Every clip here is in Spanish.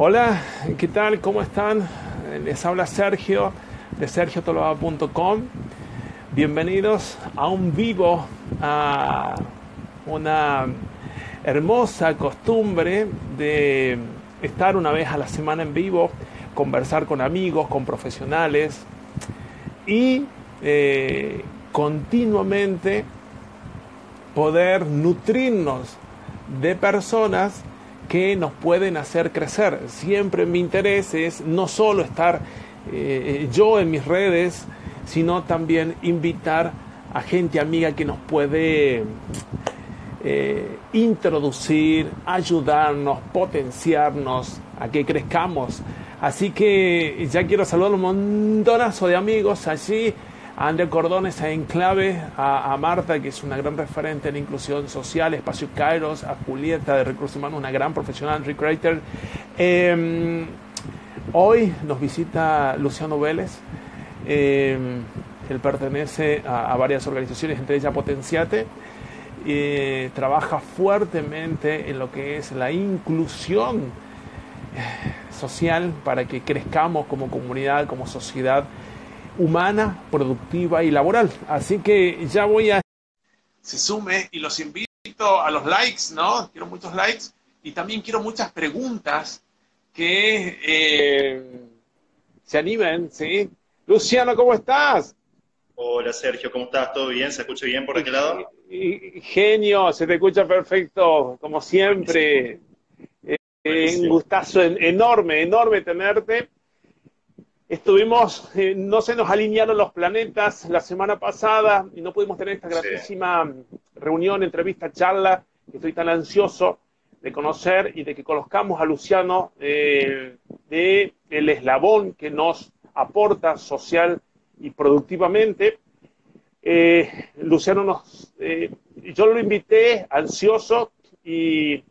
Hola, ¿qué tal? ¿Cómo están? Les habla Sergio de sergiotoloa.com. Bienvenidos a un vivo, a una hermosa costumbre de estar una vez a la semana en vivo, conversar con amigos, con profesionales y eh, continuamente poder nutrirnos de personas que nos pueden hacer crecer. Siempre mi interés es no solo estar eh, yo en mis redes, sino también invitar a gente amiga que nos puede eh, introducir, ayudarnos, potenciarnos a que crezcamos. Así que ya quiero saludar un montonazo de amigos allí a André Cordones, a Enclave, a, Marta, que es una gran referente en inclusión social, Espacio Kairos, a Julieta de Recursos Humanos, una gran profesional, recreator. Em, hoy nos visita Luciano Vélez. Em, él pertenece a, varias organizaciones, entre ellas Potenciate. Eh, trabaja fuertemente en lo que es la inclusión eh, social para que crezcamos como comunidad, como sociedad humana, productiva y laboral. Así que ya voy a... Se sume y los invito a los likes, ¿no? Quiero muchos likes y también quiero muchas preguntas que eh, se animen, ¿sí? Luciano, ¿cómo estás? Hola Sergio, ¿cómo estás? ¿Todo bien? ¿Se escucha bien por aquel lado? Genio, se te escucha perfecto, como siempre. Eh, un gustazo enorme, enorme tenerte. Estuvimos, eh, no se nos alinearon los planetas la semana pasada y no pudimos tener esta gratísima reunión, entrevista, charla, que estoy tan ansioso de conocer y de que conozcamos a Luciano eh, de el eslabón que nos aporta social y productivamente. Eh, Luciano nos, yo lo invité ansioso y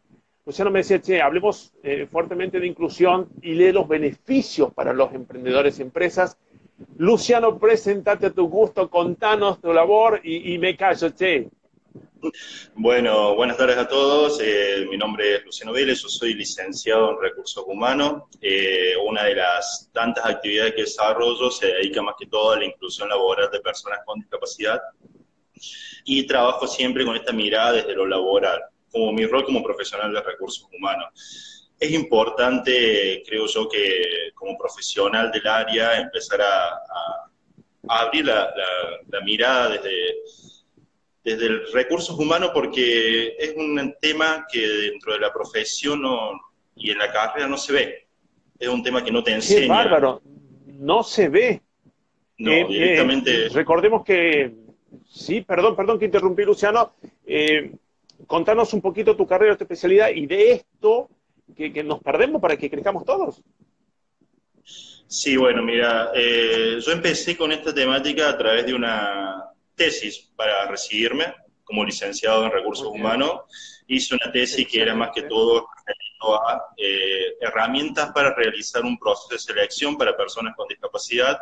Luciano me decía, che, hablemos eh, fuertemente de inclusión y de los beneficios para los emprendedores y empresas. Luciano, presentate a tu gusto, contanos tu labor y, me callo, che. Bueno, buenas tardes a todos. Eh, mi nombre es Luciano Vélez, yo soy licenciado en Recursos Humanos. Eh, una de las tantas actividades que desarrollo se dedica más que todo a la inclusión laboral de personas con discapacidad y trabajo siempre con esta mirada desde lo laboral como mi rol como profesional de recursos humanos. Es importante, creo yo, que como profesional del área empezar a, abrir la, mirada desde, desde el recursos humanos porque es un tema que dentro de la profesión y en la carrera no se ve. Es un tema que no te enseña. Qué bárbaro, no se ve. No, eh, directamente. Eh, recordemos que, sí, perdón, perdón que interrumpí, Luciano. Eh, contanos un poquito tu carrera, tu especialidad y de esto que, nos perdemos para que crezcamos todos. Sí, bueno, mira, eh, yo empecé con esta temática a través de una tesis para recibirme como licenciado en recursos humanos. Hice una tesis que era más que todo a eh, herramientas para realizar un proceso de selección para personas con discapacidad.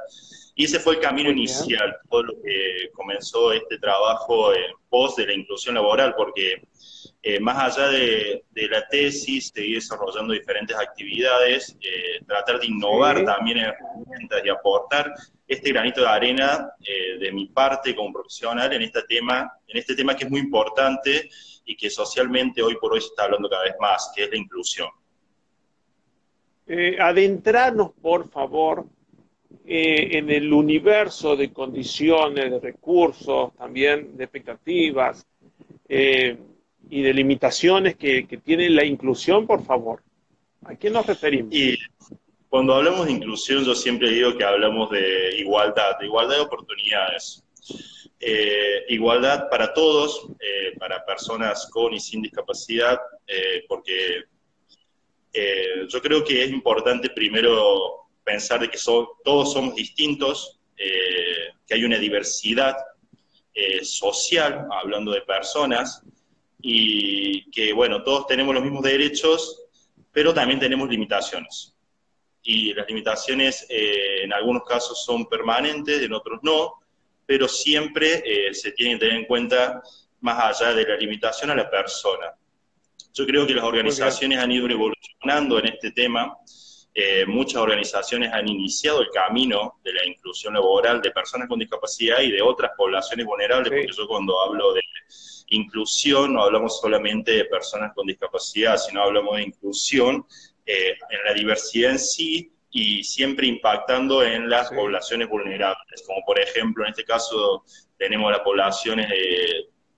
Y ese fue el camino inicial, todo lo que comenzó este trabajo en pos de la inclusión laboral, porque eh, más allá de, la tesis, seguir desarrollando diferentes actividades, eh, tratar de innovar también en herramientas y aportar este granito de arena eh, de mi parte como profesional en este tema, en este tema que es muy importante y que socialmente hoy por hoy se está hablando cada vez más, que es la inclusión. adentrarnos, por favor, en el universo de condiciones, de recursos, también de expectativas, y de limitaciones que, tiene la inclusión, por favor? ¿A qué nos referimos? Cuando hablamos de inclusión, yo siempre digo que hablamos de igualdad, de igualdad de oportunidades. Eh, igualdad para todos, eh, para personas con y sin discapacidad, eh, porque yo creo que es importante primero pensar de que todos somos distintos, que hay una diversidad social, hablando de personas, y que, bueno, todos tenemos los mismos derechos, pero también tenemos limitaciones. Y las limitaciones eh, en algunos casos son permanentes, en otros no, pero siempre eh, se tiene que tener en cuenta, más allá de la limitación, a la persona. Yo creo que las organizaciones han ido evolucionando en este tema. Eh, muchas organizaciones han iniciado el camino de la inclusión laboral de personas con discapacidad y de otras poblaciones vulnerables, porque yo cuando hablo de inclusión no hablamos solamente de personas con discapacidad, sino hablamos de inclusión eh, en la diversidad en sí y siempre impactando en las poblaciones vulnerables, como por ejemplo en este caso tenemos las poblaciones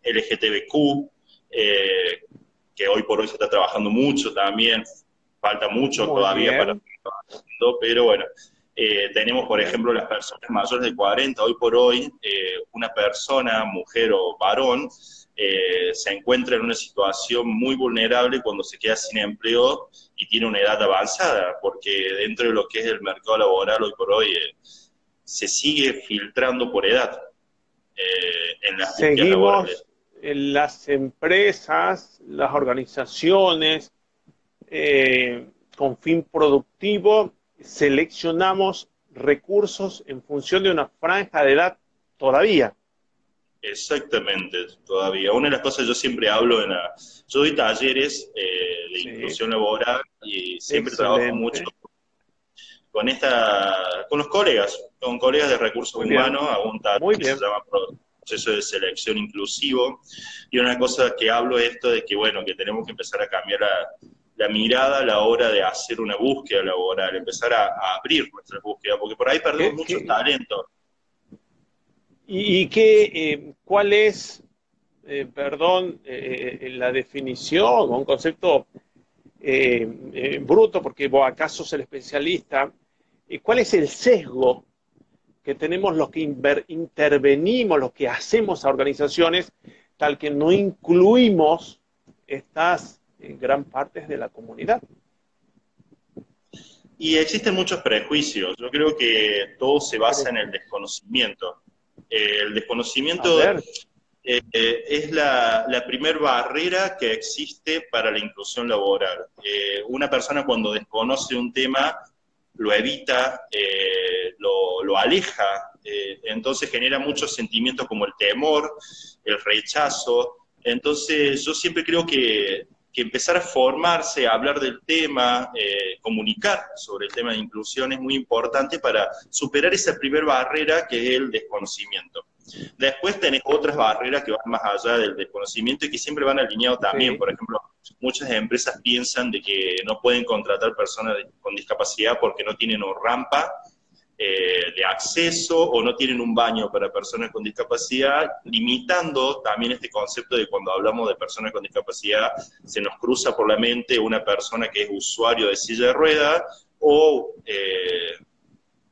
LGTBQ, eh, que hoy por hoy se está trabajando mucho también, falta mucho todavía para pero bueno, eh, tenemos por ejemplo las personas mayores de 40, hoy por hoy eh, una persona, mujer o varón, se encuentra en una situación muy vulnerable cuando se queda sin empleo y tiene una edad avanzada, porque dentro de lo que es el mercado laboral hoy por hoy se sigue filtrando por edad. en las Seguimos las empresas, las organizaciones eh, con fin productivo, seleccionamos recursos en función de una franja de edad todavía. Exactamente, todavía. Una de las cosas yo siempre hablo en la... Yo doy talleres eh, de inclusión laboral y siempre trabajo mucho con esta, con los colegas, con colegas de recursos humanos, hago un taller que se llama proceso de selección inclusivo. Y una cosa que hablo es esto de que, bueno, que tenemos que empezar a cambiar la, mirada a la hora de hacer una búsqueda laboral, empezar a, abrir nuestra búsqueda, porque por ahí perdemos mucho talento. ¿Y, qué, eh, cuál es, eh, perdón, eh, la definición, un concepto bruto, porque vos acaso sos el especialista, cuál es el sesgo que tenemos los que intervenimos, los que hacemos a organizaciones, tal que no incluimos estas en gran partes de la comunidad. Y existen muchos prejuicios. Yo creo que todo se basa en el desconocimiento. Eh, el desconocimiento eh, eh, es la, la primer barrera que existe para la inclusión laboral. una persona cuando desconoce un tema lo evita, eh, lo, aleja, eh, entonces genera muchos sentimientos como el temor, el rechazo. Entonces yo siempre creo que, empezar a formarse, a hablar del tema, eh, comunicar sobre el tema de inclusión es muy importante para superar esa primera barrera que es el desconocimiento. Después tenés otras barreras que van más allá del desconocimiento y que siempre van alineados también. Por ejemplo, muchas empresas piensan de que no pueden contratar personas con discapacidad porque no tienen rampa eh, de acceso o no tienen un baño para personas con discapacidad, limitando también este concepto de cuando hablamos de personas con discapacidad, se nos cruza por la mente una persona que es usuario de silla de ruedas o eh,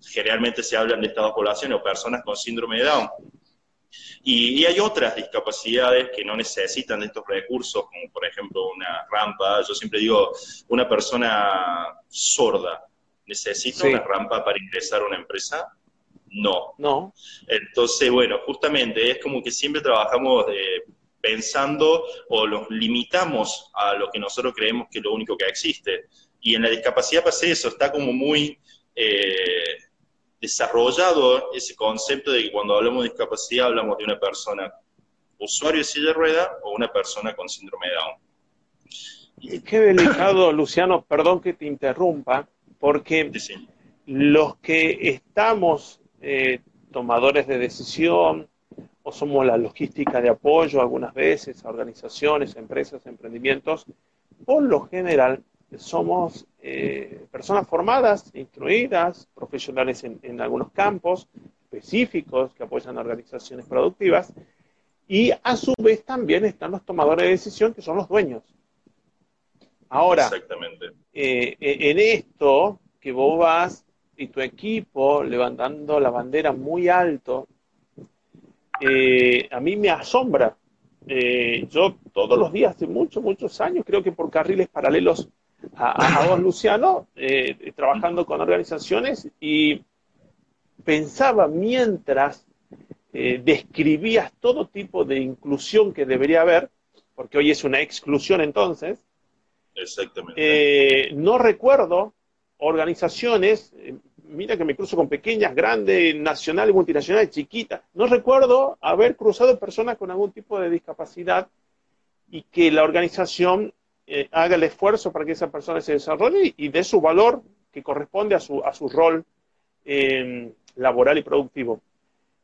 generalmente se hablan de esta población o personas con síndrome de Down. Y, hay otras discapacidades que no necesitan de estos recursos, como por ejemplo una rampa. Yo siempre digo, una persona sorda, ¿necesita una rampa para ingresar a una empresa? No. No. Entonces, bueno, justamente es como que siempre trabajamos pensando o los limitamos a lo que nosotros creemos que es lo único que existe. Y en la discapacidad pasa eso, está como muy... Eh, desarrollado ese concepto de que cuando hablamos de discapacidad hablamos de una persona usuario de silla de rueda o una persona con síndrome de Down. Y qué delicado, Luciano, perdón que te interrumpa, porque los que estamos eh, tomadores de decisión o somos la logística de apoyo algunas veces a organizaciones, empresas, emprendimientos, por lo general somos eh, personas formadas, instruidas, profesionales en, algunos campos específicos que apoyan a organizaciones productivas, y a su vez también están los tomadores de decisión, que son los dueños. Ahora, eh, e, en esto que vos vas y tu equipo levantando la bandera muy alto, eh, a mí me asombra. yo todos los días, hace muchos, muchos años, creo que por carriles paralelos a, vos, Luciano, eh, trabajando con organizaciones y pensaba mientras eh, describías todo tipo de inclusión que debería haber, porque hoy es una exclusión entonces, Exactamente. Eh, no recuerdo organizaciones, mira que me cruzo con pequeñas, grandes, nacionales, multinacionales, chiquitas, no recuerdo haber cruzado personas con algún tipo de discapacidad y que la organización eh, haga el esfuerzo para que esa persona se desarrolle y, dé su valor que corresponde a su, a su rol eh, laboral y productivo.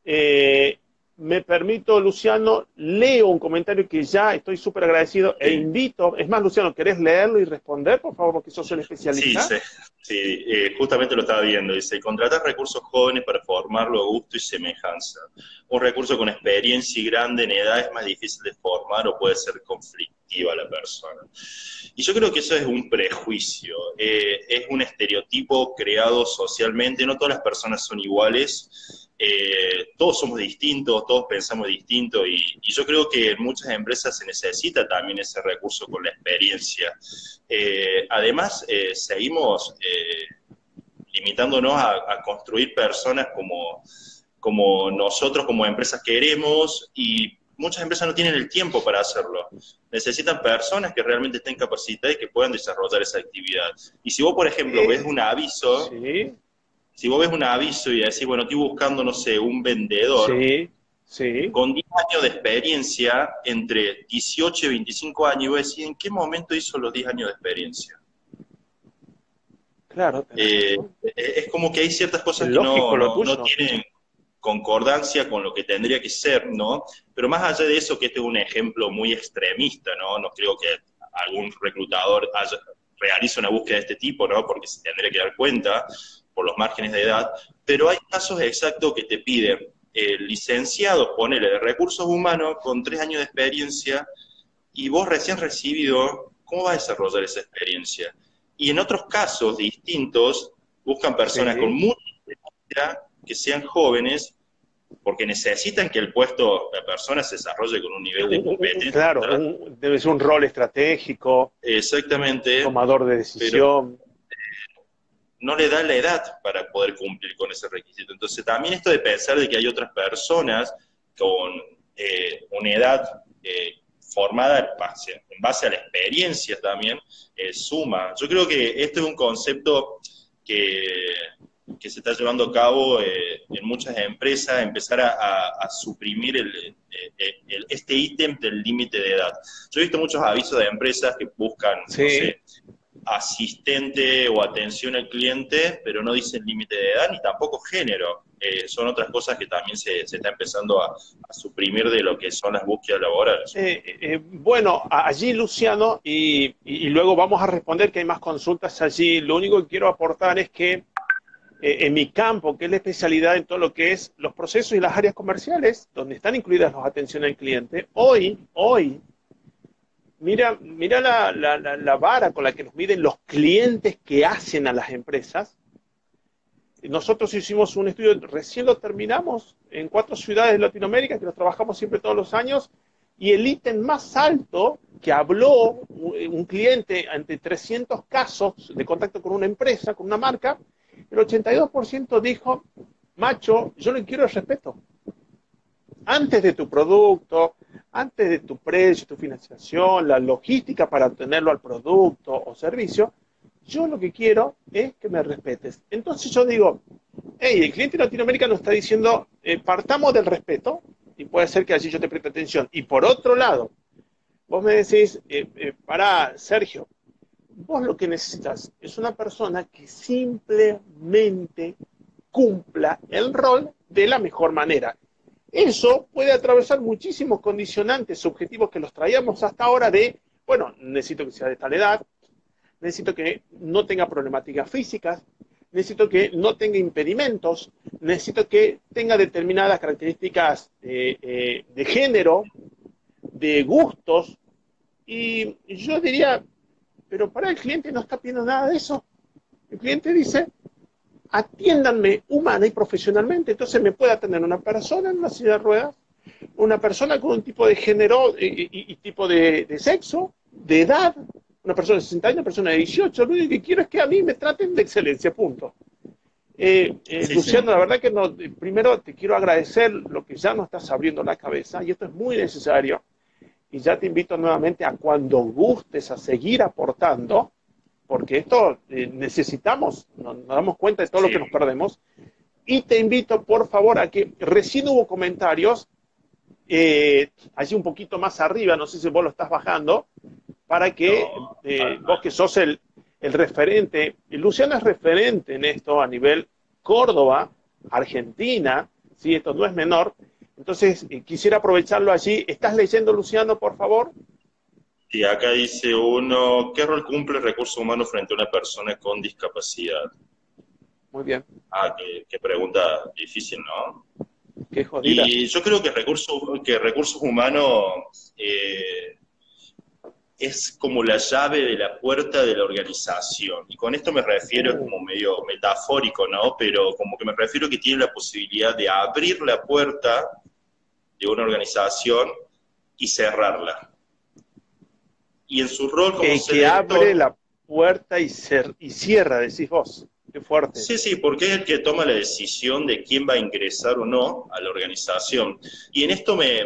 Eh, me permito, Luciano, leo un comentario que ya estoy súper agradecido e invito, es más, Luciano, ¿querés leerlo y responder, por favor, porque sos el especialista? Sí, sí, eh, justamente lo estaba viendo, dice, contratar recursos jóvenes para formarlo a gusto y semejanza. Un recurso con experiencia y grande en edad es más difícil de formar o puede ser conflictiva la persona. Y yo creo que eso es un prejuicio, eh, es un estereotipo creado socialmente, no todas las personas son iguales, eh, todos somos distintos, todos pensamos distinto y, yo creo que en muchas empresas se necesita también ese recurso con la experiencia. Eh, además, eh, seguimos limitándonos a, construir personas como, como nosotros como empresas queremos y muchas empresas no tienen el tiempo para hacerlo. Necesitan personas que realmente estén capacitadas y que puedan desarrollar esa actividad. Y si vos, por ejemplo, ves un aviso... ¿Sí? Si vos ves un aviso y decís, bueno, estoy buscando, no sé, un vendedor, con 10 años de experiencia, entre 18 y 25 años, y vos decís, ¿en qué momento hizo los 10 años de experiencia? Claro. Eh, es como que hay ciertas cosas que no, no, tienen concordancia con lo que tendría que ser, ¿no? Pero más allá de eso, que este es un ejemplo muy extremista, ¿no? No creo que algún reclutador realice una búsqueda de este tipo, ¿no? Porque se tendría que dar cuenta por los márgenes de edad, pero hay casos exactos que te piden el licenciado, ponele, de recursos humanos con tres años de experiencia y vos recién recibido, ¿cómo vas a desarrollar esa experiencia? Y en otros casos distintos, buscan personas con mucha experiencia, que sean jóvenes, porque necesitan que el puesto de persona se desarrolle con un nivel de competencia. Claro, debe ser un rol estratégico. Exactamente. Tomador de decisión no le da la edad para poder cumplir con ese requisito. Entonces, también esto de pensar de que hay otras personas con eh, una edad eh, formada en base, a la experiencia también, eh, suma. Yo creo que este es un concepto que, que se está llevando a cabo en muchas empresas, empezar a, suprimir el, este ítem del límite de edad. Yo he visto muchos avisos de empresas que buscan, no sé, asistente o atención al cliente, pero no dice límite de edad ni tampoco género. Eh, son otras cosas que también se, está empezando a, suprimir de lo que son las búsquedas laborales. Eh, eh, bueno, allí Luciano, y, luego vamos a responder que hay más consultas allí. Lo único que quiero aportar es que en mi campo, que es la especialidad en todo lo que es los procesos y las áreas comerciales, donde están incluidas las atención al cliente, hoy, hoy, Mira, mira la, vara con la que nos miden los clientes que hacen a las empresas. Nosotros hicimos un estudio, recién lo terminamos, en cuatro ciudades de Latinoamérica, que lo trabajamos siempre todos los años, y el ítem más alto que habló un cliente ante 300 casos de contacto con una empresa, con una marca, el 82% dijo, macho, yo le quiero el respeto. Antes de tu producto, antes de tu precio, tu financiación, la logística para tenerlo al producto o servicio, yo lo que quiero es que me respetes. Entonces yo digo, hey, el cliente latinoamericano está diciendo, eh, partamos del respeto, y puede ser que allí yo te preste atención. Y por otro lado, vos me decís, eh, eh, para Sergio, vos lo que necesitas es una persona que simplemente cumpla el rol de la mejor manera. Eso puede atravesar muchísimos condicionantes subjetivos que los traíamos hasta ahora de, bueno, necesito que sea de tal edad, necesito que no tenga problemáticas físicas, necesito que no tenga impedimentos, necesito que tenga determinadas características eh, de género, de gustos, y yo diría, pero para el cliente no está pidiendo nada de eso. El cliente dice, atiéndanme humana y profesionalmente. Entonces me puede atender una persona en una silla de ruedas, una persona con un tipo de género y, tipo de, sexo, de edad, una persona de 60 años, una persona de 18. Lo único que quiero es que a mí me traten de excelencia, punto. Eh, eh, Luciano, la verdad que no, primero te quiero agradecer lo que ya nos estás abriendo la cabeza y esto es muy necesario. Y ya te invito nuevamente a cuando gustes a seguir aportando, porque esto eh, necesitamos, nos, damos cuenta de todo lo que nos perdemos. Y te invito, por favor, a que recién hubo comentarios, eh, allí un poquito más arriba, no sé si vos lo estás bajando, para que eh, vos que sos el, el referente, Luciano es referente en esto a nivel Córdoba, Argentina, si esto no es menor. Entonces, eh, quisiera aprovecharlo allí. ¿Estás leyendo, Luciano, por favor? Sí, acá dice uno, ¿qué rol cumple el recurso humano frente a una persona con discapacidad? Muy bien. Ah, qué, pregunta difícil, ¿no? Qué jodida. Y yo creo que recursos, que recursos humanos eh, es como la llave de la puerta de la organización. Y con esto me refiero, como medio metafórico, ¿no? Pero como que me refiero que tiene la posibilidad de abrir la puerta de una organización y cerrarla. Y en su rol como que, que abre la puerta y, y cierra, decís vos. Qué fuerte. Sí, sí, porque es el que toma la decisión de quién va a ingresar o no a la organización. Y en esto me,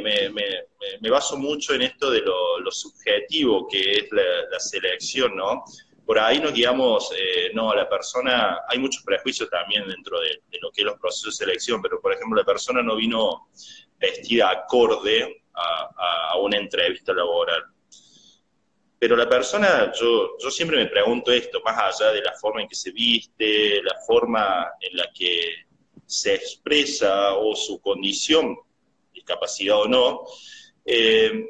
baso mucho en esto de lo, subjetivo que es la, selección, ¿no? Por ahí nos guiamos, eh, no, la persona, hay muchos prejuicios también dentro de, lo que es los procesos de selección, pero por ejemplo la persona no vino vestida acorde a una entrevista laboral pero la persona, yo, yo siempre me pregunto esto, más allá de la forma en que se viste, la forma en la que se expresa o su condición, discapacidad o no, eh,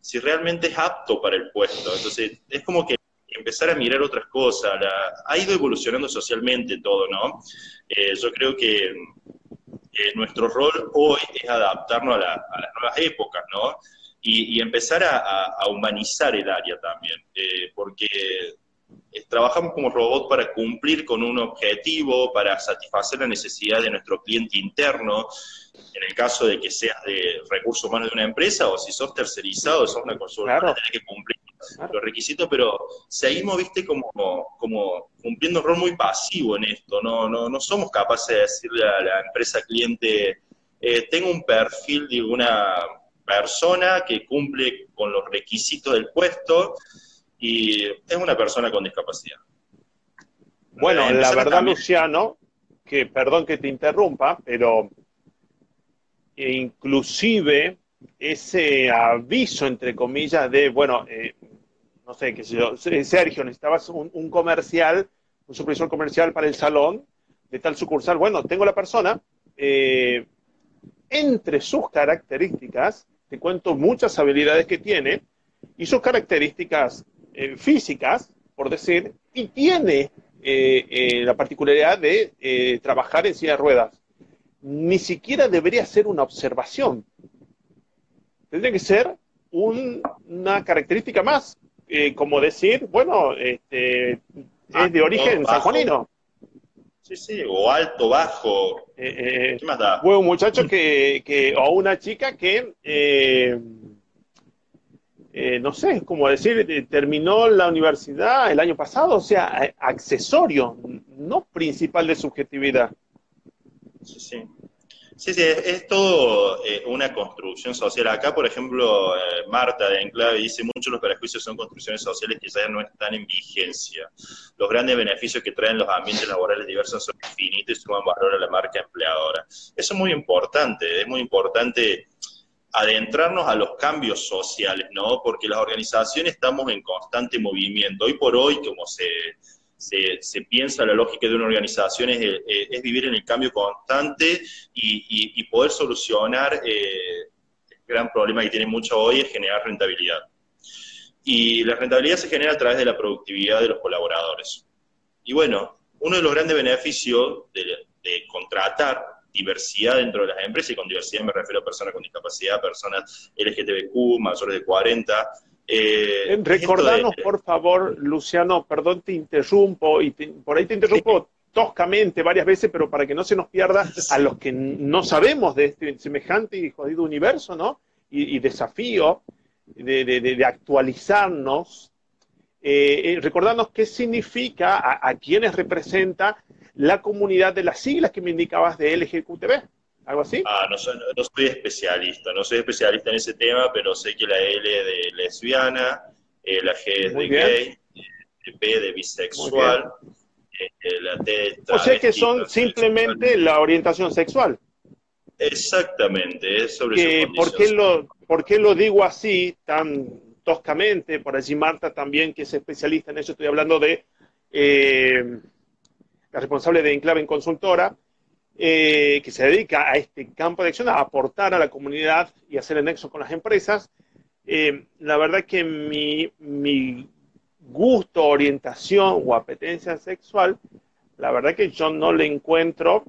si realmente es apto para el puesto. Entonces, es como que empezar a mirar otras cosas. ha ido evolucionando socialmente todo, ¿no? Eh, yo creo que nuestro rol hoy es adaptarnos a, a las nuevas épocas, ¿no? Y, empezar a, humanizar el área también, eh, porque trabajamos como robot para cumplir con un objetivo, para satisfacer la necesidad de nuestro cliente interno, en el caso de que seas de recursos humanos de una empresa o si sos tercerizado, sos una consultora, claro. tenés que cumplir los requisitos, pero seguimos, viste, como, como cumpliendo un rol muy pasivo en esto, no, no, no somos capaces de decirle a la empresa cliente, eh, tengo un perfil de una persona que cumple con los requisitos del puesto y es una persona con discapacidad. Bueno, la verdad, Luciano, que perdón que te interrumpa, pero inclusive ese aviso, entre comillas, de, bueno, eh, no sé, qué sé yo, Sergio, necesitabas un, comercial, un supervisor comercial para el salón de tal sucursal. Bueno, tengo la persona, eh, entre sus características, te cuento muchas habilidades que tiene y sus características eh, físicas, por decir, y tiene eh, eh, la particularidad de trabajar en silla de ruedas. Ni siquiera debería ser una observación. Tendría que ser una característica más, como decir, bueno, este, es de origen sanjuanino. Sí, sí, o alto, bajo. Eh, ¿Qué más da? Fue un muchacho que, que o una chica que, eh, eh, no sé, como decir, terminó la universidad el año pasado, o sea, accesorio, no principal de subjetividad. Sí, sí. Sí, sí, es, todo eh, una construcción social. Acá, por ejemplo, eh, Marta de Enclave dice, muchos los beneficios son construcciones sociales que ya no están en vigencia. Los grandes beneficios que traen los ambientes laborales diversos son infinitos y suman valor a la marca empleadora. Eso es muy importante, es muy importante adentrarnos a los cambios sociales, ¿no? Porque las organizaciones estamos en constante movimiento. Hoy por hoy, como se se, piensa la lógica de una organización es, eh, vivir en el cambio constante y, poder solucionar eh, el gran problema que tiene mucho hoy es generar rentabilidad. Y la rentabilidad se genera a través de la productividad de los colaboradores. Y bueno, uno de los grandes beneficios de, de contratar diversidad dentro de las empresas, y con diversidad me refiero a personas con discapacidad, personas LGTBQ, mayores de 40, eh, Recordanos, por favor, Luciano, perdón, te interrumpo, y por ahí te interrumpo toscamente varias veces, pero para que no se nos pierda a los que no sabemos de este semejante y jodido universo, ¿no? Y, desafío de, actualizarnos. Eh, eh, recordarnos qué significa, a, a quienes representa la comunidad de las siglas que me indicabas de LGQTB. ¿Algo así? Ah, no soy, no soy especialista, no soy especialista en ese tema, pero sé que la L de lesbiana, eh, la G es de gay, la eh, P de bisexual, eh, la T de O sea que son simplemente la orientación sexual. Exactamente, es sobre ¿por qué, lo, ¿Por qué lo digo así, tan toscamente, por allí Marta también, que es especialista en eso, estoy hablando de eh, la responsable de Enclave en Consultora, eh, que se dedica a este campo de acción, a aportar a la comunidad y hacer el nexo con las empresas. Eh, la verdad que mi, gusto, orientación o apetencia sexual, la verdad que yo no le encuentro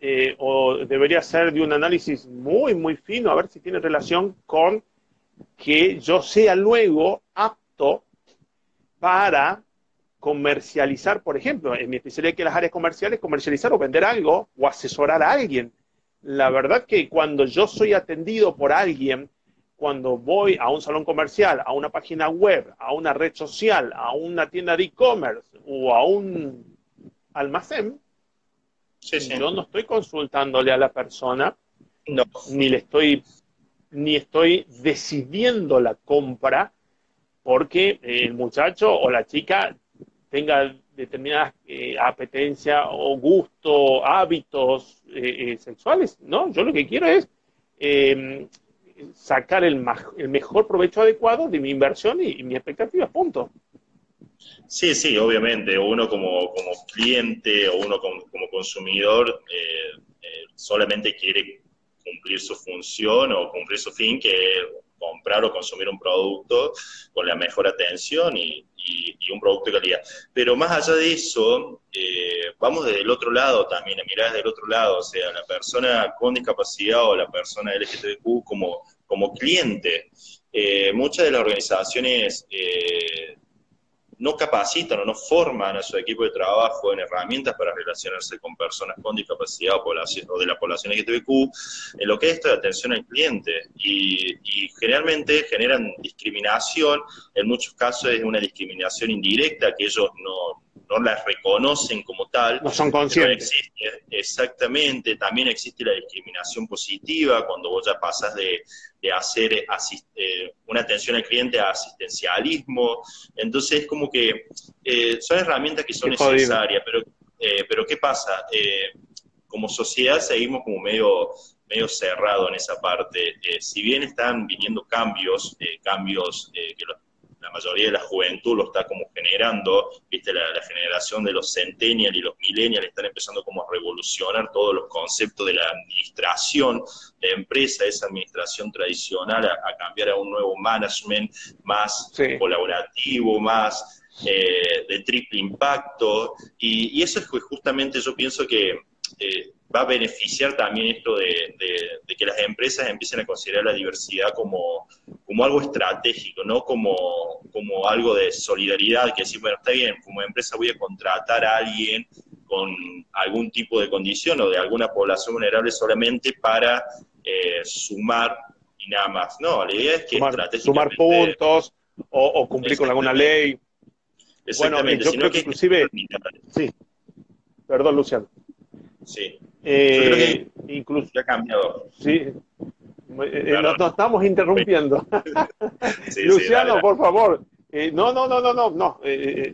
eh, o debería ser de un análisis muy, muy fino, a ver si tiene relación con que yo sea luego apto para comercializar, por ejemplo, en mi especialidad que las áreas comerciales, comercializar o vender algo o asesorar a alguien. La verdad que cuando yo soy atendido por alguien, cuando voy a un salón comercial, a una página web, a una red social, a una tienda de e-commerce o a un almacén, yo no estoy consultándole a la persona, ni le estoy, ni estoy decidiendo la compra porque el muchacho o la chica tenga determinadas eh, apetencias o gusto, hábitos eh, eh, sexuales. No, yo lo que quiero es em, sacar el, el, mejor provecho adecuado de mi inversión y, mi expectativa, punto. Sí, sí, obviamente. Uno como, como cliente o uno como, consumidor eh, eh, solamente quiere cumplir su función o cumplir su fin, que comprar o consumir un producto con la mejor atención y, un producto de calidad. Pero más allá de eso, eh, vamos desde el otro lado también, a mirar desde el otro lado, o sea, la persona con discapacidad o la persona LGTBQ como, como cliente. muchas de las organizaciones no capacitan o no forman a su equipo de trabajo en herramientas para relacionarse con personas con discapacidad o, de la población LGTBQ en lo que es esto de atención al cliente. Y, generalmente generan discriminación, en muchos casos es una discriminación indirecta que ellos no, no las reconocen como tal. No son conscientes. exactamente, también existe la discriminación positiva cuando vos ya pasas de, hacer eh, una atención al cliente a asistencialismo. Entonces, es como que eh, son herramientas que son necesarias, pero, eh, pero ¿qué pasa? como sociedad seguimos como medio medio cerrado en esa parte. si bien están viniendo cambios, cambios que los la mayoría de la juventud lo está como generando, viste, la, generación de los centennials y los millennials están empezando como a revolucionar todos los conceptos de la administración de empresa, esa administración tradicional, a, cambiar a un nuevo management más colaborativo, más eh, de triple impacto, y, eso es justamente yo pienso que eh, va a beneficiar también esto de, que las empresas empiecen a considerar la diversidad como, como algo estratégico, no como, como algo de solidaridad, que decir, bueno, está bien, como empresa voy a contratar a alguien con algún tipo de condición o de alguna población vulnerable solamente para eh, sumar y nada más. No, la idea es que sumar, puntos o, cumplir con alguna ley. Bueno, yo creo que inclusive... Sí. Perdón, Luciano. Sí. Eh, incluso, ya ha cambiado. Sí. Eh, eh, nos, estamos interrumpiendo. Luciano, por favor. no, no, no, no, no, no,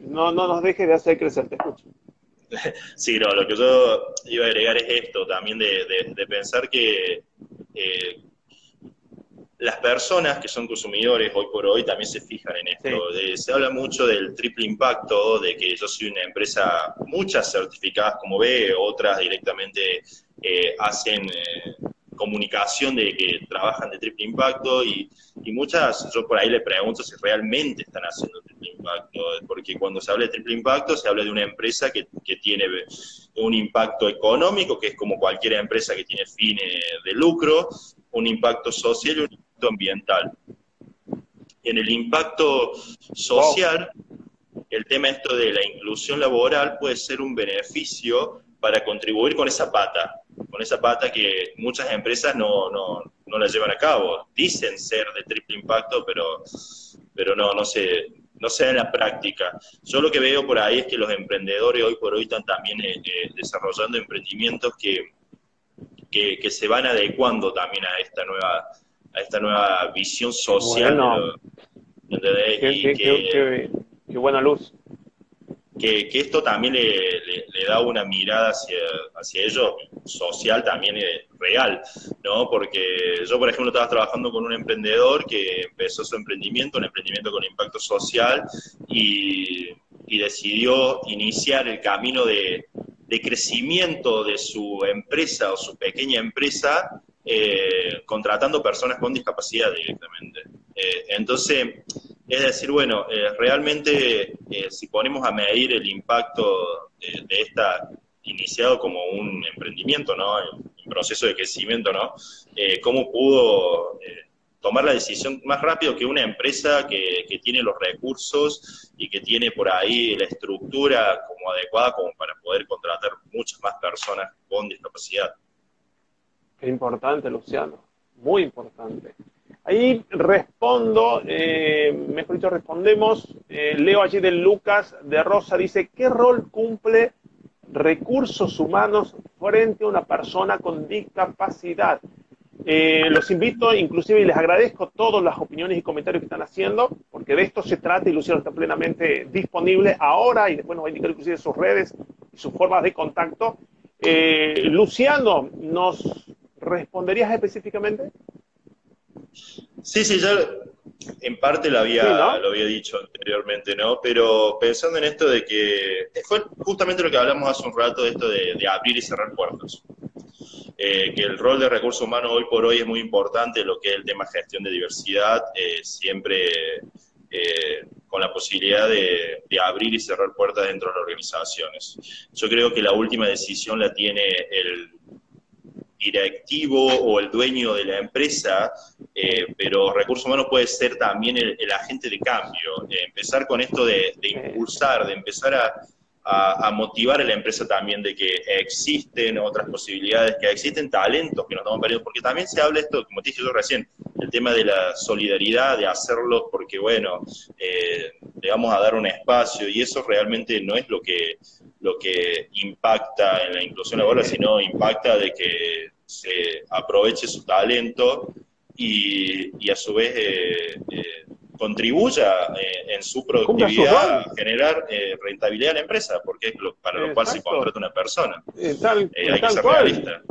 no, no nos dejes de hacer crecer, te escucho. Sí, no, lo que yo iba a agregar es esto, también de, de pensar que las personas que son consumidores hoy por hoy también se fijan en esto. se habla mucho del triple impacto, de que yo soy una empresa, muchas certificadas como ve, otras directamente eh, hacen eh, comunicación de que trabajan de triple impacto y, muchas, yo por ahí le pregunto si realmente están haciendo triple impacto, porque cuando se habla de triple impacto se habla de una empresa que, que tiene un impacto económico, que es como cualquier empresa que tiene fines de lucro, un impacto social y un ambiental. En el impacto social, el tema esto de la inclusión laboral puede ser un beneficio para contribuir con esa pata, con esa pata que muchas empresas no, no, no la llevan a cabo. Dicen ser de triple impacto, pero, pero no, no se, no en la práctica. Yo lo que veo por ahí es que los emprendedores hoy por hoy están también eh, eh, desarrollando emprendimientos que, que, que, se van adecuando también a esta nueva a esta nueva visión social. qué, buena luz. que, esto también le, da una mirada hacia, hacia ellos social también eh, real, ¿no? Porque yo, por ejemplo, estaba trabajando con un emprendedor que empezó su emprendimiento, un emprendimiento con impacto social, y, decidió iniciar el camino de, crecimiento de su empresa o su pequeña empresa eh, contratando personas con discapacidad directamente. Eh, entonces, es decir, bueno, eh, realmente si ponemos a medir el impacto de, esta, iniciado como un emprendimiento, ¿no? Un proceso de crecimiento, ¿no? ¿Cómo pudo tomar la decisión más rápido que una empresa que, tiene los recursos y que tiene por ahí la estructura como adecuada como para poder contratar muchas más personas con discapacidad? Qué importante, Luciano, muy importante. Ahí respondo, eh, mejor dicho, respondemos. Eh, leo allí de Lucas de Rosa, dice, ¿qué rol cumple recursos humanos frente a una persona con discapacidad? Eh, los invito, inclusive, y les agradezco todas las opiniones y comentarios que están haciendo, porque de esto se trata y Luciano está plenamente disponible ahora y después nos va a indicar inclusive sus redes y sus formas de contacto. Luciano, ¿nos responderías específicamente? Sí, sí, ya en parte lo había, lo había dicho anteriormente, ¿no? Pero pensando en esto de que fue justamente lo que hablamos hace un rato, de esto de, abrir y cerrar puertos. Eh, que el rol de recursos humanos hoy por hoy es muy importante, lo que es el tema gestión de diversidad, eh, siempre eh, con la posibilidad de, de, abrir y cerrar puertas dentro de las organizaciones. Yo creo que la última decisión la tiene el directivo o el dueño de la empresa, eh, pero recursos humanos puede ser también el, agente de cambio. Eh, empezar con esto de, impulsar, de empezar a, motivar a la empresa también de que existen otras posibilidades, que existen talentos que nos estamos perdiendo, porque también se habla esto, como te dije yo recién, el tema de la solidaridad, de hacerlo porque, bueno, eh, le vamos a dar un espacio y eso realmente no es lo que lo que impacta en la inclusión laboral, sino impacta de que se aproveche su talento y, a su vez eh, eh, contribuya eh, en su productividad a generar rentabilidad a la empresa, porque es lo, para lo cual se contrata una persona. hay que ser realista.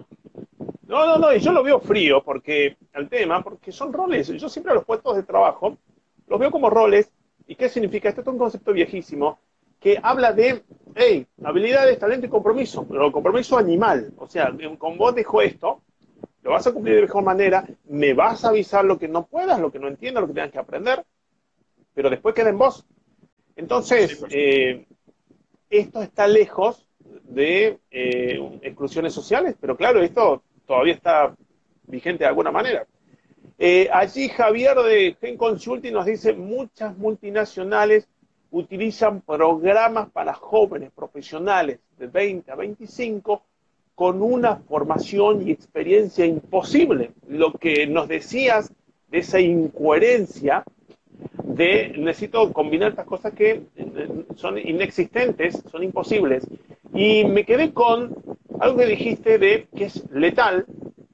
No, no, no, y yo lo veo frío porque al tema, porque son roles. Yo siempre a los puestos de trabajo los veo como roles. ¿Y qué significa? Esto es un concepto viejísimo que habla de, hey, habilidades, talento y compromiso, pero compromiso animal. O sea, con vos dejo esto, lo vas a cumplir de mejor manera, me vas a avisar lo que no puedas, lo que no entiendas, lo que tengas que aprender, pero después queda en vos. Entonces, eh, esto está lejos de eh, exclusiones sociales, pero claro, esto todavía está vigente de alguna manera. Eh, allí Javier de Gen Consulting nos dice, muchas multinacionales utilizan programas para jóvenes profesionales de 20 a 25 con una formación y experiencia imposible. Lo que nos decías de esa incoherencia de necesito combinar estas cosas que eh, son inexistentes, son imposibles. Y me quedé con algo que dijiste de que es letal.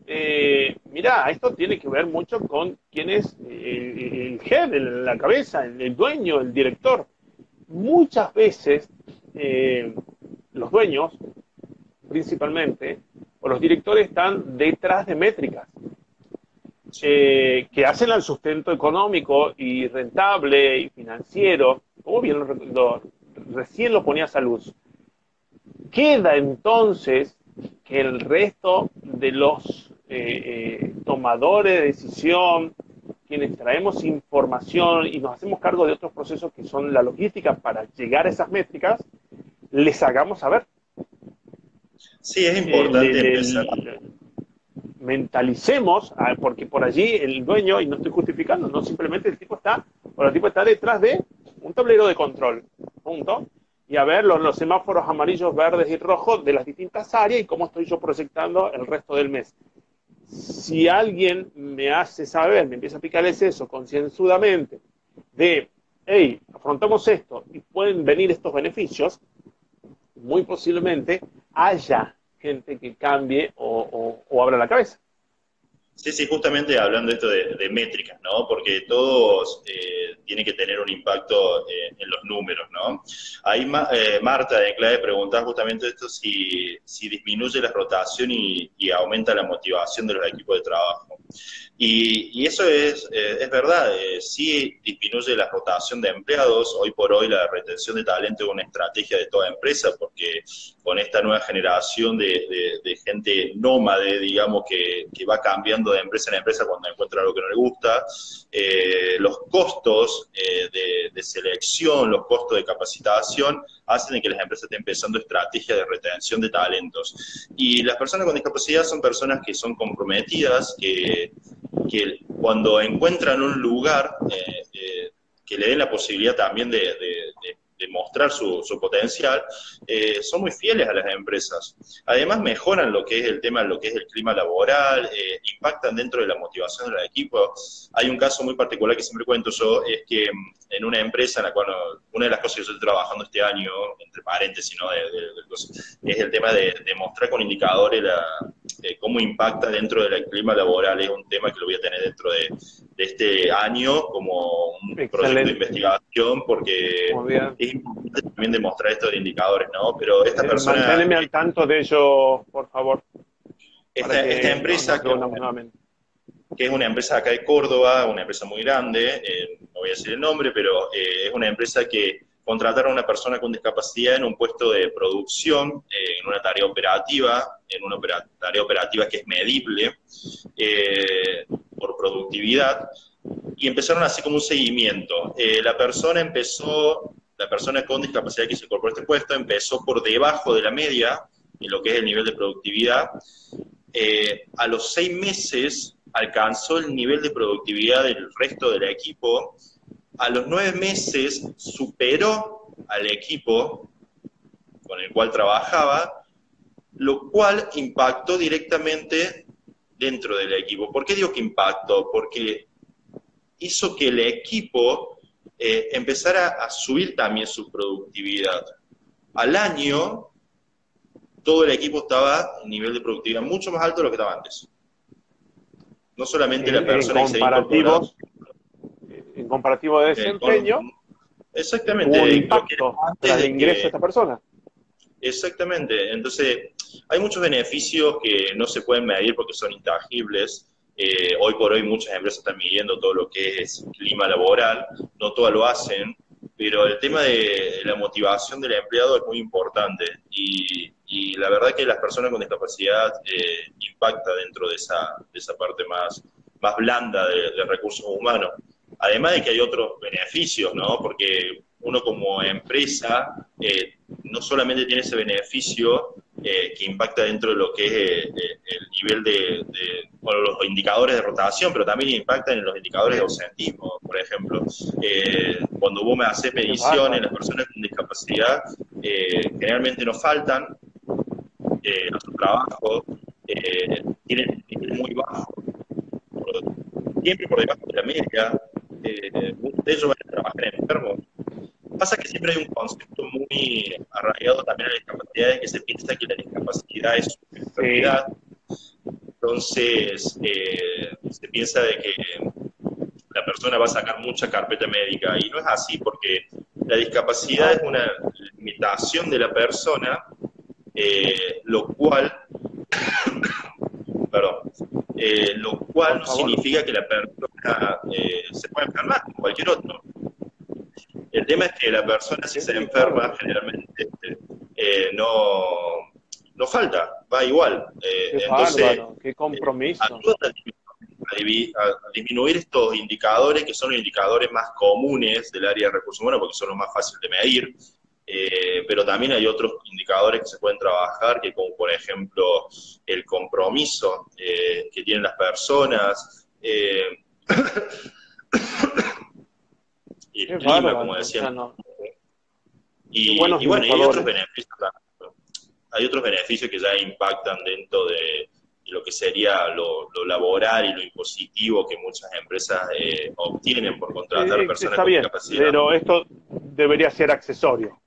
Eh, mira, esto tiene que ver mucho con quién es el, el head, la cabeza, el dueño, el director muchas veces eh, los dueños, principalmente, o los directores están detrás de métricas eh, que hacen al sustento económico y rentable y financiero, como bien lo, recién lo ponías a luz. Queda entonces que el resto de los eh, tomadores de decisión, quienes traemos información y nos hacemos cargo de otros procesos que son la logística para llegar a esas métricas, les hagamos saber. Sí, es importante empezar. mentalicemos, ah, porque por allí el dueño, y no estoy justificando, no simplemente el tipo está, o el tipo está detrás de un tablero de control, punto, y a ver los, los semáforos amarillos, verdes y rojos de las distintas áreas y cómo estoy yo proyectando el resto del mes si alguien me hace saber, me empieza a picar el seso concienzudamente de, hey, afrontamos esto y pueden venir estos beneficios, muy posiblemente haya gente que cambie o, abra la cabeza. Sí, sí, justamente hablando de esto de, métricas, ¿no? Porque todos, eh, tiene que tener un impacto eh, en los números, ¿no? Ahí eh, Marta de Clave preguntaba justamente esto, si, si disminuye la rotación y, y, aumenta la motivación de los equipos de trabajo. Y, eso es, eh, es verdad, sí disminuye la rotación de empleados, hoy por hoy la retención de talento es una estrategia de toda empresa, porque con esta nueva generación de, gente nómade, digamos, que, que, va cambiando de empresa en empresa cuando encuentra algo que no le gusta, los costos de, de, selección, los costos de capacitación, hacen que las empresas estén empezando estrategias de retención de talentos. Y las personas con discapacidad son personas que son comprometidas, que, que cuando encuentran un lugar, eh, eh, que le den la posibilidad también de demostrar su, su potencial, eh, son muy fieles a las empresas. Además, mejoran lo que es el tema, lo que es el clima laboral, eh, impactan dentro de la motivación de los equipos. Hay un caso muy particular que siempre cuento yo, es que mm, en una empresa en la cual una de las cosas que yo estoy trabajando este año, entre paréntesis, ¿no? es el tema de demostrar con indicadores la, cómo impacta dentro del clima laboral. Es un tema que lo voy a tener dentro de, de este año como un proyecto de investigación porque es importante también demostrar estos indicadores, ¿no? Pero esta eh, persona... Manténme al tanto de ello, por favor. Esta, esta empresa, que, que, es una empresa acá de Córdoba, una empresa muy grande, eh, no voy a decir el nombre, pero eh, es una empresa que contrataron a una persona con discapacidad en un puesto de producción, en una tarea operativa, en una tarea operativa que es medible por productividad, y empezaron así como un seguimiento. la persona empezó la persona con discapacidad que se incorporó a este puesto empezó por debajo de la media en lo que es el nivel de productividad. Eh, a los seis meses alcanzó el nivel de productividad del resto del equipo. A los nueve meses superó al equipo con el cual trabajaba, lo cual impactó directamente dentro del equipo. ¿Por qué digo que impactó? Porque hizo que el equipo eh, empezar a, subir también su productividad. Al año, todo el equipo estaba a nivel de productividad mucho más alto de lo que estaba antes. No solamente la persona en comparativos, En comparativo de desempeño. exactamente. Hubo impacto de ingreso de esta persona. Exactamente. Entonces, hay muchos beneficios que no se pueden medir porque son intangibles, eh, hoy por hoy muchas empresas están midiendo todo lo que es clima laboral, no todas lo hacen, pero el tema de la motivación del empleado es muy importante y, la verdad que las personas con discapacidad eh, impacta dentro de esa, de esa parte más, más blanda de, recursos humanos. Además de que hay otros beneficios, ¿no? Porque uno como empresa eh, no solamente tiene ese beneficio eh, que impacta dentro de lo que es eh, eh, el nivel de, los indicadores de rotación, pero también impacta en los indicadores de ausentismo, por ejemplo. cuando vos me haces mediciones, las personas con discapacidad generalmente no faltan a su trabajo, tienen nivel muy bajo, siempre por debajo de la media, muchos de ellos van a trabajar enfermos, pasa que siempre hay un concepto muy arraigado también a la discapacidad que se piensa que la discapacidad es una enfermedad. Entonces, eh, se piensa de que la persona va a sacar mucha carpeta médica y no es así porque la discapacidad es una limitación de la persona, eh, lo cual, perdón, eh, lo cual no significa que la persona se pueda enfermar como cualquier otro. El tema es que la persona si se enferma generalmente eh, no, no falta, va igual. Eh, qué entonces, qué compromiso. Eh, a, disminuir estos indicadores que son los indicadores más comunes del área de recursos humanos porque son los más fáciles de medir, pero también hay otros indicadores que se pueden trabajar, que como por ejemplo el compromiso que tienen las personas. y el clima, como decía. Y, bueno, hay otros beneficios, hay otros beneficios que ya impactan dentro de lo que sería lo, laboral y lo impositivo que muchas empresas eh, obtienen por contratar personas con discapacidad. Pero esto debería ser accesorio.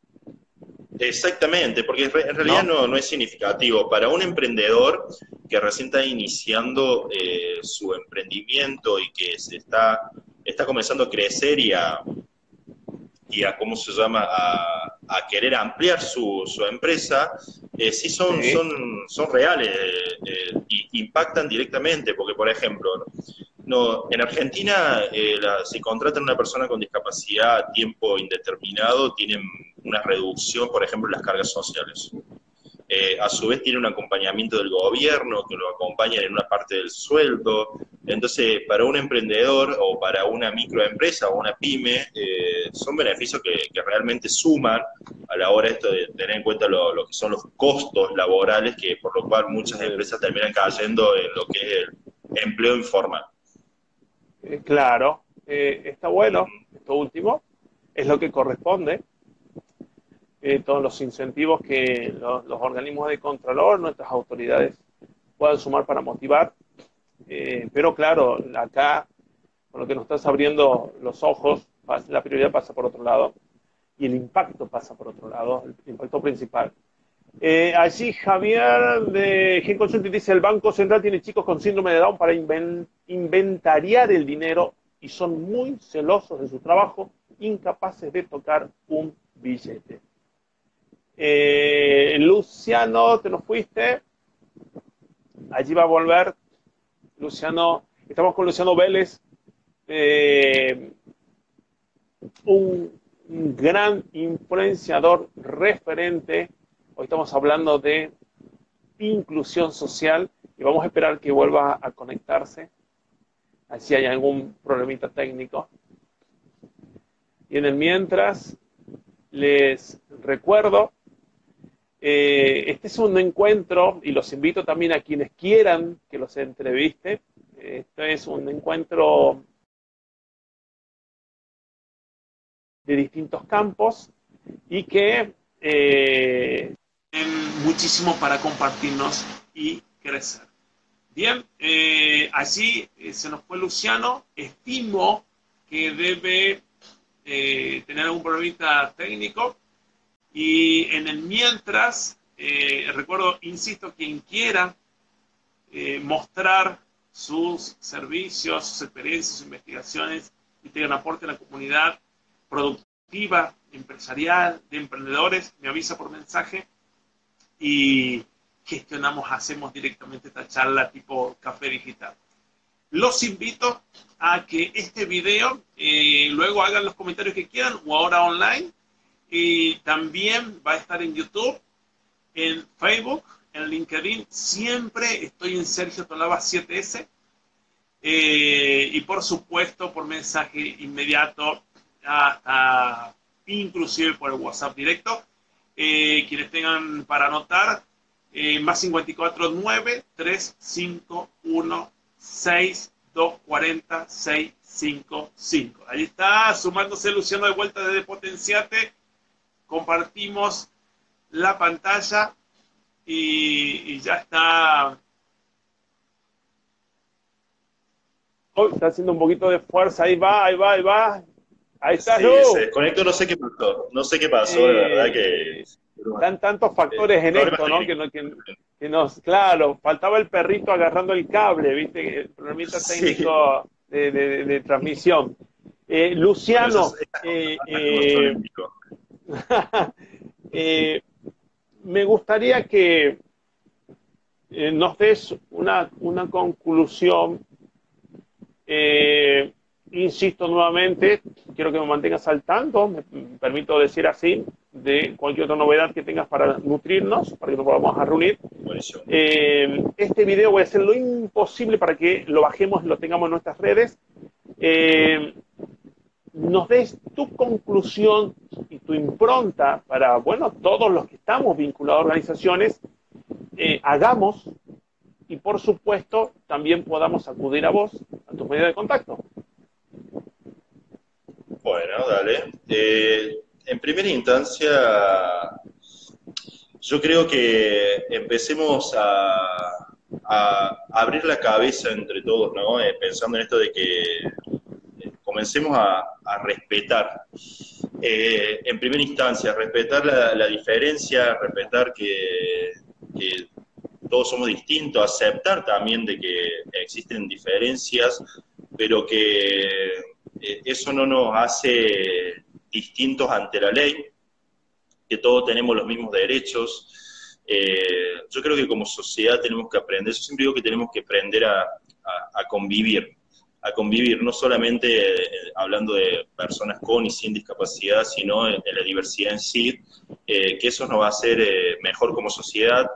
Exactamente, porque en realidad ¿No? no, es significativo. Para un emprendedor que recién está iniciando eh, su emprendimiento y que se está está comenzando a crecer y a, y a cómo se llama a, querer ampliar su, su empresa, eh, sí son, son, son reales, eh, impactan directamente, porque por ejemplo, no, en Argentina eh, si contratan a una persona con discapacidad a tiempo indeterminado, tienen una reducción, por ejemplo, en las cargas sociales. Eh, a su vez tiene un acompañamiento del gobierno que lo acompaña en una parte del sueldo. Entonces, para un emprendedor o para una microempresa o una pyme, eh, son beneficios que, realmente suman a la hora esto de tener en cuenta lo, que son los costos laborales, que por lo cual muchas empresas terminan cayendo en lo que es el empleo informal. Eh, claro, está bueno, esto último, es lo que corresponde eh, todos los incentivos que los, organismos de Contralor, nuestras autoridades puedan sumar para motivar. Eh, pero claro, acá, con lo que nos estás abriendo los ojos, la prioridad pasa por otro lado y el impacto pasa por otro lado, el impacto principal. Eh, allí Javier de Gen Consulting dice, el Banco Central tiene chicos con síndrome de Down para inventariar el dinero y son muy celosos de su trabajo, incapaces de tocar un billete. Eh, Luciano, te nos fuiste. Allí va a volver. Luciano, estamos con Luciano Vélez, eh, un, gran influenciador referente. Hoy estamos hablando de inclusión social y vamos a esperar que vuelva a conectarse. Así hay algún problemita técnico. Y en el mientras, les recuerdo eh, este es un encuentro, y los invito también a quienes quieran que los entreviste. Este es un encuentro de distintos campos y que eh, tienen muchísimo para compartirnos y crecer. Bien, eh, allí se nos fue Luciano. Estimo que debe tener algún problemita técnico y en el mientras, eh, recuerdo, insisto, quien quiera eh, mostrar sus servicios, sus experiencias, sus investigaciones y tenga un aporte a la comunidad productiva, empresarial, de emprendedores, me avisa por mensaje y gestionamos, hacemos directamente esta charla tipo café digital. Los invito a que este video eh, luego hagan los comentarios que quieran o ahora online y también va a estar en YouTube, en Facebook, en LinkedIn. Siempre estoy en Sergio Tolaba 7S. Eh, y por supuesto por mensaje inmediato, inclusive por el WhatsApp directo. Eh, quienes tengan para anotar, eh, más 549 351 6240 655. Ahí está, sumándose Luciano de vuelta desde Potenciate compartimos la pantalla y, ya está. Oh, está haciendo un poquito de fuerza, ahí va, ahí va, ahí va. Ahí está. Sí, se desconectó, no sé qué pasó, no sé qué pasó, de verdad que... Están tantos factores en esto, ¿no? Que, nos, claro, faltaba el perrito agarrando el cable, ¿viste? El problemita técnico de, transmisión. Eh, Luciano, eh, eh, Eh, me gustaría que eh, nos des una, conclusión. Eh, insisto nuevamente, quiero que me mantengas al tanto, me, permito decir así, de cualquier otra novedad que tengas para nutrirnos, para que nos podamos a reunir. este video voy a hacer lo imposible para que lo bajemos y lo tengamos en nuestras redes nos des tu conclusión y tu impronta para, bueno, todos los que estamos vinculados a organizaciones, eh, hagamos y por supuesto también podamos acudir a vos, a tus medios de contacto. Bueno, dale. Eh, en primera instancia, yo creo que empecemos a, abrir la cabeza entre todos, ¿no? Eh, pensando en esto de que comencemos a, respetar. Eh, en primera instancia, respetar la, diferencia, respetar que, todos somos distintos, aceptar también de que existen diferencias, pero que eh, eso no nos hace distintos ante la ley, que todos tenemos los mismos derechos. Eh, yo creo que como sociedad tenemos que aprender, yo siempre digo que tenemos que aprender a, a convivir a convivir, no solamente eh, hablando de personas con y sin discapacidad, sino de, la diversidad en sí, eh, que eso nos va a hacer eh, mejor como sociedad,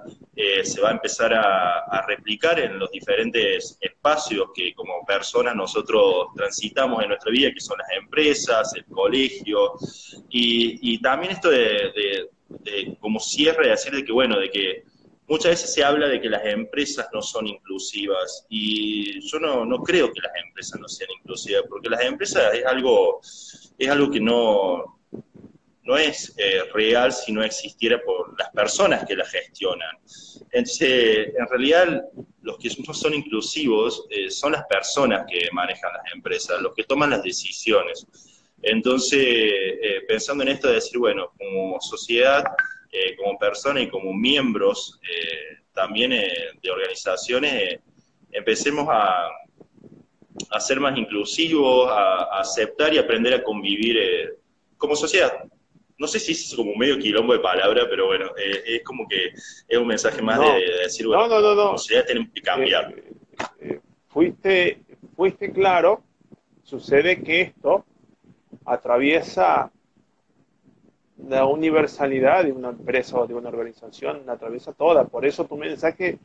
se va a empezar a, replicar en los diferentes espacios que como personas nosotros transitamos en nuestra vida, que son las empresas, el colegio, y, también esto de, de, como cierre, de decir de que, bueno, de que muchas veces se habla de que las empresas no son inclusivas y yo no, no, creo que las empresas no sean inclusivas, porque las empresas es algo, es algo que no, no es eh, real si no existiera por las personas que la gestionan. Entonces, en realidad, los que no son inclusivos eh, son las personas que manejan las empresas, los que toman las decisiones. Entonces, eh, pensando en esto de decir, bueno, como sociedad eh, como persona y como miembros eh, también eh, de organizaciones, empecemos a, a, ser más inclusivos, a, aceptar y aprender a convivir como sociedad. No sé si es como medio quilombo de palabra, pero bueno, es como que es un mensaje más de, decir, bueno, no, no, no, como sociedad tenemos que cambiar. fuiste, fuiste claro, sucede que esto atraviesa la universalidad de una empresa o de una organización atraviesa toda. Por eso tu mensaje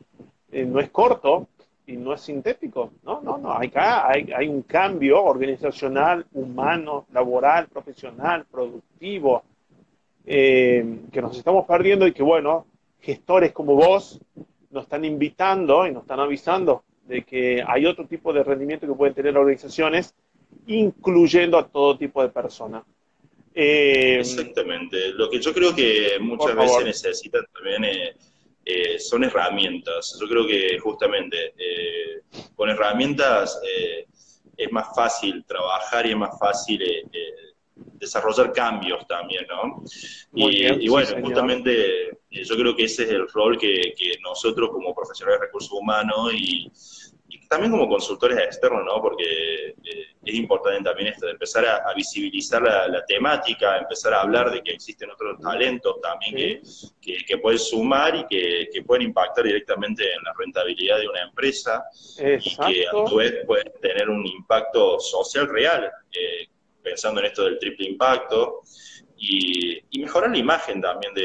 eh, no es corto y no es sintético. No, no, no. Hay, hay un cambio organizacional, humano, laboral, profesional, productivo, eh, que nos estamos perdiendo y que, bueno, gestores como vos nos están invitando y nos están avisando de que hay otro tipo de rendimiento que pueden tener organizaciones, incluyendo a todo tipo de personas. Eh, Exactamente. Lo que yo creo que muchas veces necesitan también eh, eh, son herramientas. Yo creo que justamente con herramientas es más fácil trabajar y es más fácil desarrollar cambios también, ¿no? Y, bueno, justamente yo creo que ese es el rol que, que nosotros como profesionales de recursos humanos y también como consultores externos, ¿no? Porque eh, es importante también esto de empezar a, visibilizar la, temática, empezar a hablar de que existen otros talentos también que, que, pueden sumar y que, pueden impactar directamente en la rentabilidad de una empresa y que a su vez pueden tener un impacto social real, eh, pensando en esto del triple impacto. Y, mejorar la imagen también de,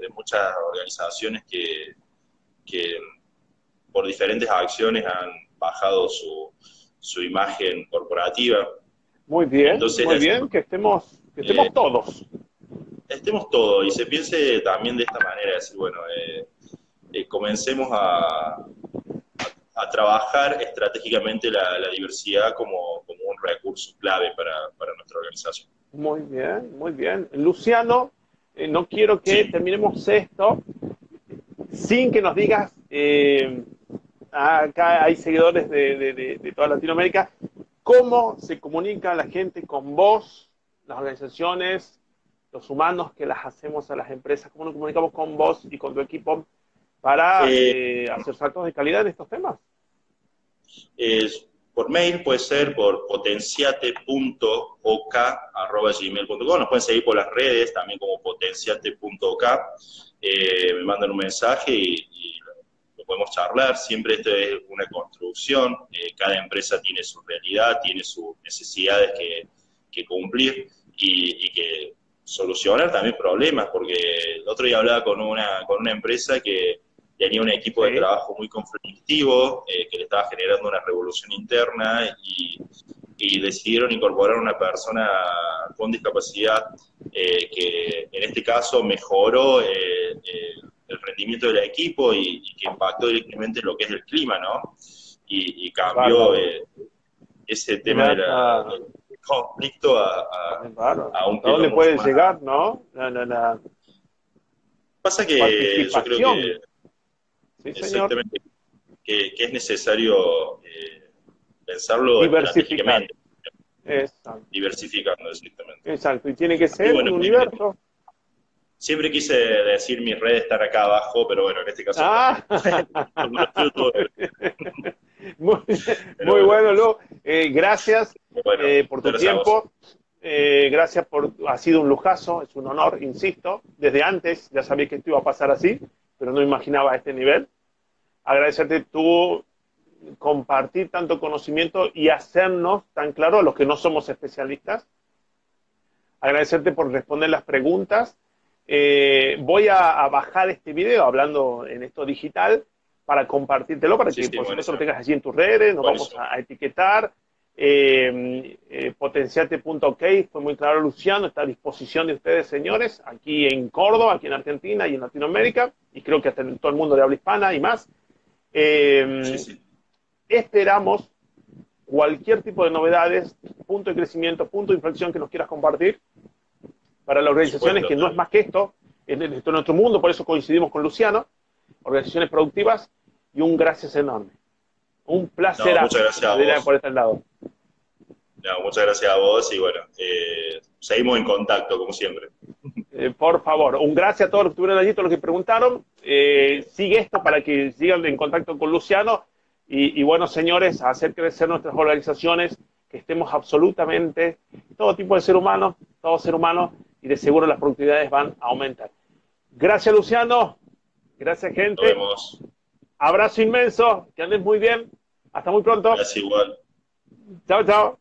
de muchas organizaciones que, que por diferentes acciones han bajado su, su imagen corporativa. Muy bien, muy bien, que estemos, que estemos eh, todos. Estemos todos y se piense también de esta manera, decir, bueno, eh, eh, comencemos a, a, trabajar estratégicamente la, la diversidad como, como, un recurso clave para, para, nuestra organización. Muy bien, muy bien. Luciano, no quiero que terminemos esto sin que nos digas acá hay seguidores de, toda Latinoamérica, cómo se comunica la gente con vos, las organizaciones, los humanos que las hacemos a las empresas, cómo nos comunicamos con vos y con tu equipo para eh, hacer saltos de calidad en estos temas. por mail puede ser por potenciate.ok.gmail.com. Nos pueden seguir por las redes también como potenciate.ok. Eh, me mandan un mensaje y podemos charlar, siempre esto es una construcción, eh, cada empresa tiene su realidad, tiene sus necesidades que, cumplir y, que solucionar también problemas, porque el otro día hablaba con una, con una empresa que tenía un equipo de trabajo muy conflictivo, eh, que le estaba generando una revolución interna y, decidieron incorporar a una persona con discapacidad eh, que en este caso mejoró el rendimiento del equipo y, que impactó directamente lo que es el clima, ¿no? Y, cambió eh, ese tema del conflicto a, a, un ¿A le puede llegar, no? La, la, Pasa que yo creo que, exactamente, que, es necesario eh, pensarlo diversificando. Diversificando, exactamente. Exacto, y tiene que ser un universo Siempre quise decir mis redes están acá abajo, pero bueno, en este caso. Ah. muy, bueno, Lu. Eh, gracias eh, por tu tiempo. Eh, gracias por, ha sido un lujazo, es un honor, insisto. Desde antes ya sabía que esto iba a pasar así, pero no imaginaba este nivel. Agradecerte tú compartir tanto conocimiento y hacernos tan claro a los que no somos especialistas. Agradecerte por responder las preguntas. Eh, voy a, bajar este video hablando en esto digital para compartírtelo, para que por supuesto lo tengas allí en tus redes, nos vamos a, etiquetar. Eh, eh, potenciate.ok, fue muy claro Luciano, está a disposición de ustedes, señores, aquí en Córdoba, aquí en Argentina y en Latinoamérica, y creo que hasta en todo el mundo de habla hispana y más. Eh, esperamos cualquier tipo de novedades, punto de crecimiento, punto de inflexión que nos quieras compartir para las organizaciones, que no es más que esto, en, en nuestro mundo, por eso coincidimos con Luciano, organizaciones productivas, y un gracias enorme. Un placer no, muchas gracias por este lado. No, muchas gracias a vos y bueno, eh, seguimos en contacto como siempre. Eh, por favor, un gracias a todos los que estuvieron allí, todos los que preguntaron. Eh, sigue esto para que sigan en contacto con Luciano. Y, y, bueno, señores, hacer crecer nuestras organizaciones, que estemos absolutamente, todo tipo de ser humano, todo ser humano, y de seguro las productividades van a aumentar. Gracias, Luciano. Gracias, gente. Nos vemos. Abrazo inmenso, que andes muy bien. Hasta muy pronto. Gracias igual. Chao, chao.